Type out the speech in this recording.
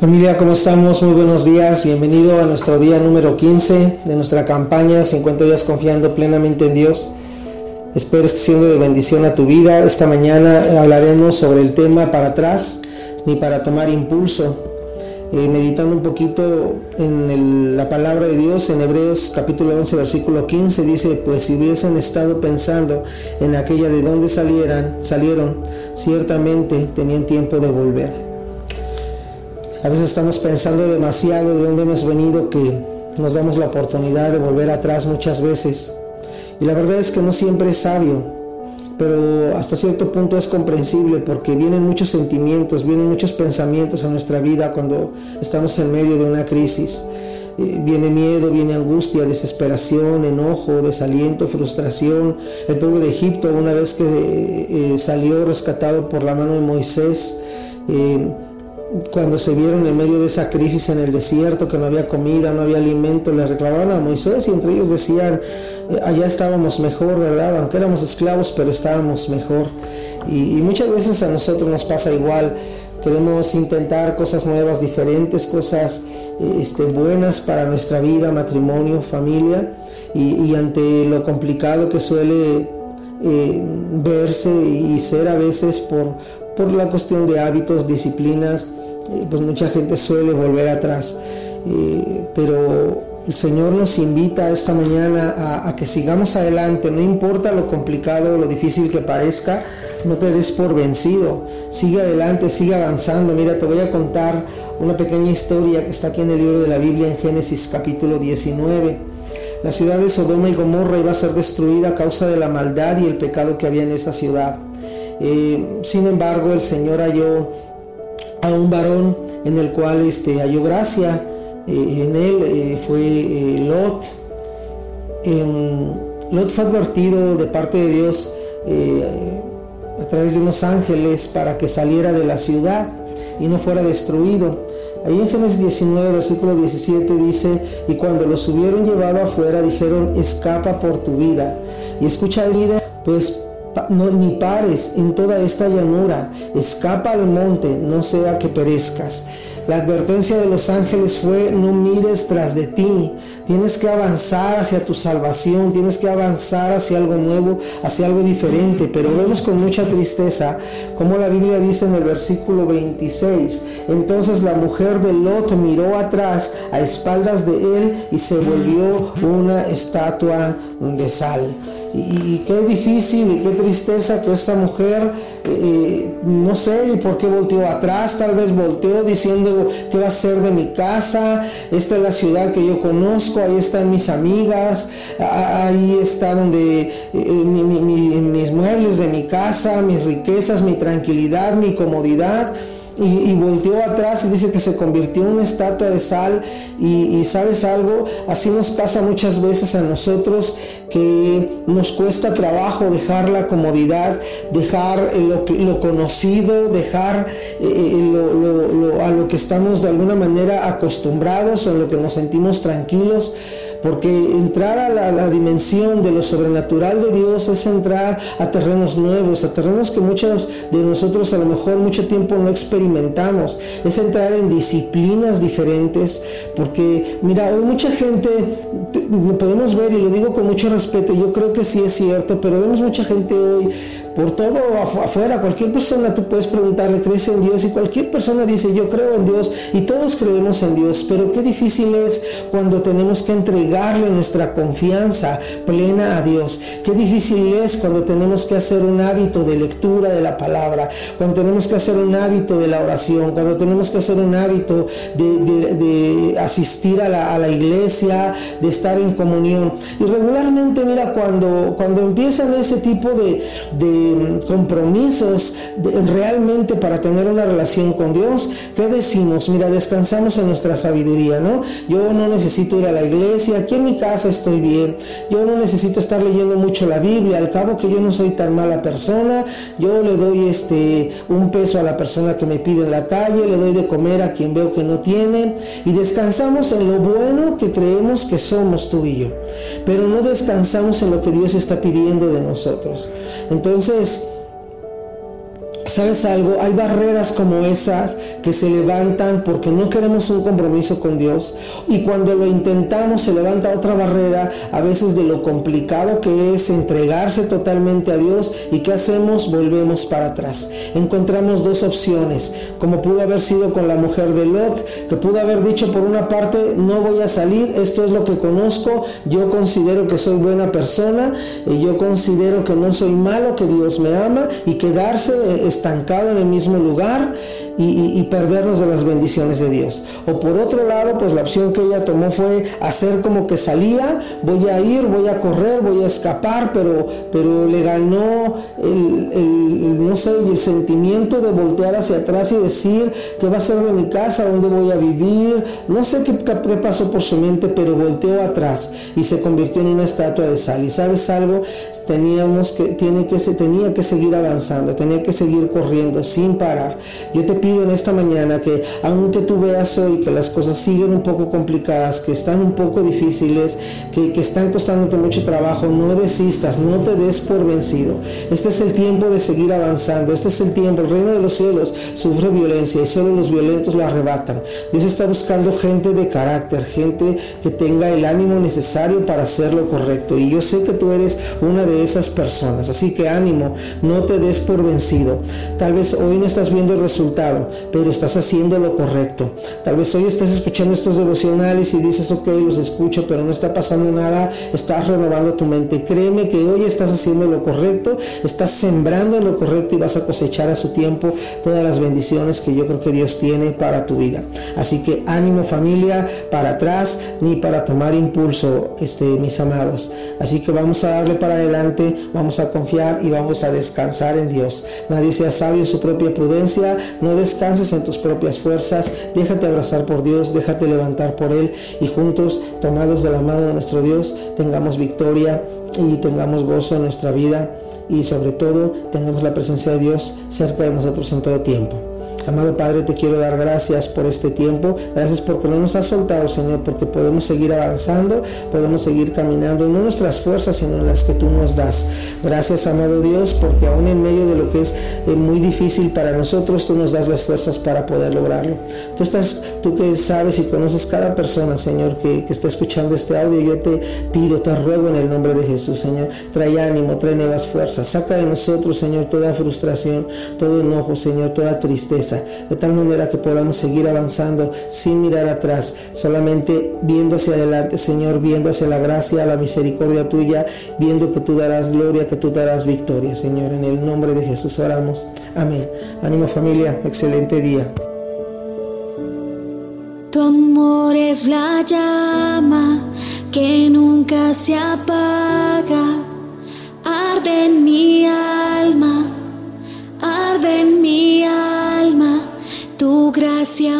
Familia, ¿cómo estamos? Muy buenos días. Bienvenido a nuestro día número 15 de nuestra campaña 50 días confiando plenamente en Dios. Espero que siendo de bendición a tu vida. Esta mañana hablaremos sobre el tema para atrás ni para tomar impulso. Eh, meditando un poquito en la palabra de Dios en Hebreos capítulo 11 versículo 15 dice pues si hubiesen estado pensando en aquella de donde salieran salieron ciertamente tenían tiempo de volver a veces estamos pensando demasiado de dónde hemos venido que nos damos la oportunidad de volver atrás muchas veces. Y la verdad es que no siempre es sabio, pero hasta cierto punto es comprensible porque vienen muchos sentimientos, vienen muchos pensamientos a nuestra vida cuando estamos en medio de una crisis. Eh, viene miedo, viene angustia, desesperación, enojo, desaliento, frustración. El pueblo de Egipto, una vez que eh, salió rescatado por la mano de Moisés, eh, cuando se vieron en medio de esa crisis en el desierto, que no había comida, no había alimento, le reclamaban a Moisés y entre ellos decían, eh, allá estábamos mejor, ¿verdad? Aunque éramos esclavos, pero estábamos mejor. Y, muchas veces a nosotros nos pasa igual. Queremos intentar cosas nuevas, diferentes, cosas este, buenas para nuestra vida, matrimonio, familia. Y, ante lo complicado que suele eh, verse y ser a veces por, por la cuestión de hábitos, disciplinas, eh, pues mucha gente suele volver atrás. Eh, pero el Señor nos invita esta mañana a, que sigamos adelante, no importa lo complicado o lo difícil que parezca, no te des por vencido, sigue adelante, sigue avanzando. Mira, te voy a contar una pequeña historia que está aquí en el libro de la Biblia en Génesis capítulo 19. La ciudad de Sodoma y Gomorra iba a ser destruida a causa de la maldad y el pecado que había en esa ciudad. Eh, sin embargo, el Señor halló a un varón en el cual este, halló gracia. Eh, en él eh, fue Lot. Em, Lot fue advertido de parte de Dios a través de unos ángeles para que saliera de la ciudad y no fuera destruido. Ahí en Génesis 19, versículo 17 dice, y cuando los hubieron llevado afuera dijeron, escapa por tu vida. Y escucha, pues ni pares en toda esta llanura, escapa al monte, no sea que perezcas. La advertencia de los ángeles fue, no mires tras de ti, tienes que avanzar hacia tu salvación, tienes que avanzar hacia algo nuevo, hacia algo diferente, pero vemos con mucha tristeza como la Biblia dice en el versículo 26, entonces la mujer de Lot miró atrás a espaldas de él y se volvió una estatua de sal. Y, qué difícil y qué tristeza que esta mujer, eh, no sé por qué volteó atrás, tal vez volteó diciendo qué va a ser de mi casa, esta es la ciudad que yo conozco, ahí están mis amigas, ahí está donde eh, mis muebles de mi casa, mis riquezas, mi tranquilidad, mi comodidad y, volteó atrás y dice que se convirtió en una estatua de sal. Y, sabes algo, así nos pasa muchas veces a nosotros que nos cuesta trabajo dejar la comodidad, dejar lo, lo conocido, dejar eh, eh, a lo que estamos de alguna manera acostumbrados o en lo que nos sentimos tranquilos porque entrar a la, dimensión de lo sobrenatural de Dios es entrar a terrenos nuevos, a terrenos que muchos de nosotros a lo mejor mucho tiempo no experimentamos. Es entrar en disciplinas diferentes, porque mira, hoy mucha gente, podemos ver, y lo digo con mucho respeto, yo creo que sí es cierto, pero vemos mucha gente hoy por todo afuera, cualquier persona tú puedes preguntarle, ¿crees en Dios? Y cualquier persona dice, yo creo en Dios y todos creemos en Dios, pero qué difícil es cuando tenemos que entregarle nuestra confianza plena a Dios. Qué difícil es cuando tenemos que hacer un hábito de lectura de la palabra, cuando tenemos que hacer un hábito de la oración, cuando tenemos que hacer un hábito de, asistir a la, iglesia, de estar en comunión. Y regularmente, mira, cuando, cuando empiezan ese tipo de compromisos realmente para tener una relación con Dios, ¿qué decimos? Mira, descansamos en nuestra sabiduría, ¿no? Yo no necesito ir a la iglesia, aquí en mi casa estoy bien, yo no necesito estar leyendo mucho la Biblia, al cabo que yo no soy tan mala persona, yo le doy este un peso a la persona que me pide en la calle, le doy de comer a quien veo que no tiene y descansamos en lo bueno que creemos que somos tú y yo, pero no descansamos en lo que Dios está pidiendo de nosotros. Entonces, says ¿Sabes algo? Hay barreras como esas que se levantan porque no queremos un compromiso con Dios y cuando lo intentamos se levanta otra barrera a veces de lo complicado que es entregarse totalmente a Dios y ¿qué hacemos? Volvemos para atrás. Encontramos dos opciones, como pudo haber sido con la mujer de Lot, que pudo haber dicho por una parte no voy a salir, esto es lo que conozco, yo considero que soy buena persona, y yo considero que no soy malo, que Dios me ama y quedarse eh, estancado en el mismo lugar y, perdernos de las bendiciones de Dios. O por otro lado, pues la opción que ella tomó fue hacer como que salía, voy a ir, voy a correr, voy a escapar, pero, pero le ganó el, no sé, el sentimiento de voltear hacia atrás y decir qué va a ser de mi casa, dónde voy a vivir, no sé qué, qué pasó por su mente, pero volteó atrás y se convirtió en una estatua de sal. Y sabes algo, teníamos que, tiene que, se tenía que seguir avanzando, tenía que seguir corriendo sin parar. Yo te en esta mañana que aunque tú veas hoy que las cosas siguen un poco complicadas, que están un poco difíciles, que, que están costándote mucho trabajo, no desistas, no te des por vencido. Este es el tiempo de seguir avanzando, este es el tiempo, el reino de los cielos sufre violencia y solo los violentos lo arrebatan. Dios está buscando gente de carácter, gente que tenga el ánimo necesario para hacer lo correcto. Y yo sé que tú eres una de esas personas, así que ánimo, no te des por vencido. Tal vez hoy no estás viendo el resultado pero estás haciendo lo correcto. Tal vez hoy estás escuchando estos devocionales y dices, ok, los escucho, pero no está pasando nada, estás renovando tu mente. Créeme que hoy estás haciendo lo correcto, estás sembrando lo correcto y vas a cosechar a su tiempo todas las bendiciones que yo creo que Dios tiene para tu vida. Así que ánimo familia, para atrás ni para tomar impulso, este, mis amados. Así que vamos a darle para adelante, vamos a confiar y vamos a descansar en Dios. Nadie sea sabio en su propia prudencia, no descanses en tus propias fuerzas, déjate abrazar por Dios, déjate levantar por Él y juntos, tomados de la mano de nuestro Dios, tengamos victoria y tengamos gozo en nuestra vida y sobre todo tengamos la presencia de Dios cerca de nosotros en todo tiempo. Amado Padre, te quiero dar gracias por este tiempo. Gracias porque no nos has soltado, Señor, porque podemos seguir avanzando, podemos seguir caminando, no nuestras fuerzas, sino las que tú nos das. Gracias, amado Dios, porque aún en medio de lo que es eh, muy difícil para nosotros, tú nos das las fuerzas para poder lograrlo. Tú estás, tú que sabes y conoces cada persona, Señor, que, está escuchando este audio, yo te pido, te ruego en el nombre de Jesús, Señor, trae ánimo, trae nuevas fuerzas, saca de nosotros, Señor, toda frustración, todo enojo, Señor, toda tristeza de tal manera que podamos seguir avanzando sin mirar atrás, solamente viendo hacia adelante, Señor, viendo hacia la gracia, la misericordia tuya, viendo que tú darás gloria, que tú darás victoria, Señor. En el nombre de Jesús oramos. Amén. Ánimo familia, excelente día. Tu amor es la llama que nunca se apaga, arde en mi alma, arde en mi alma tu gracia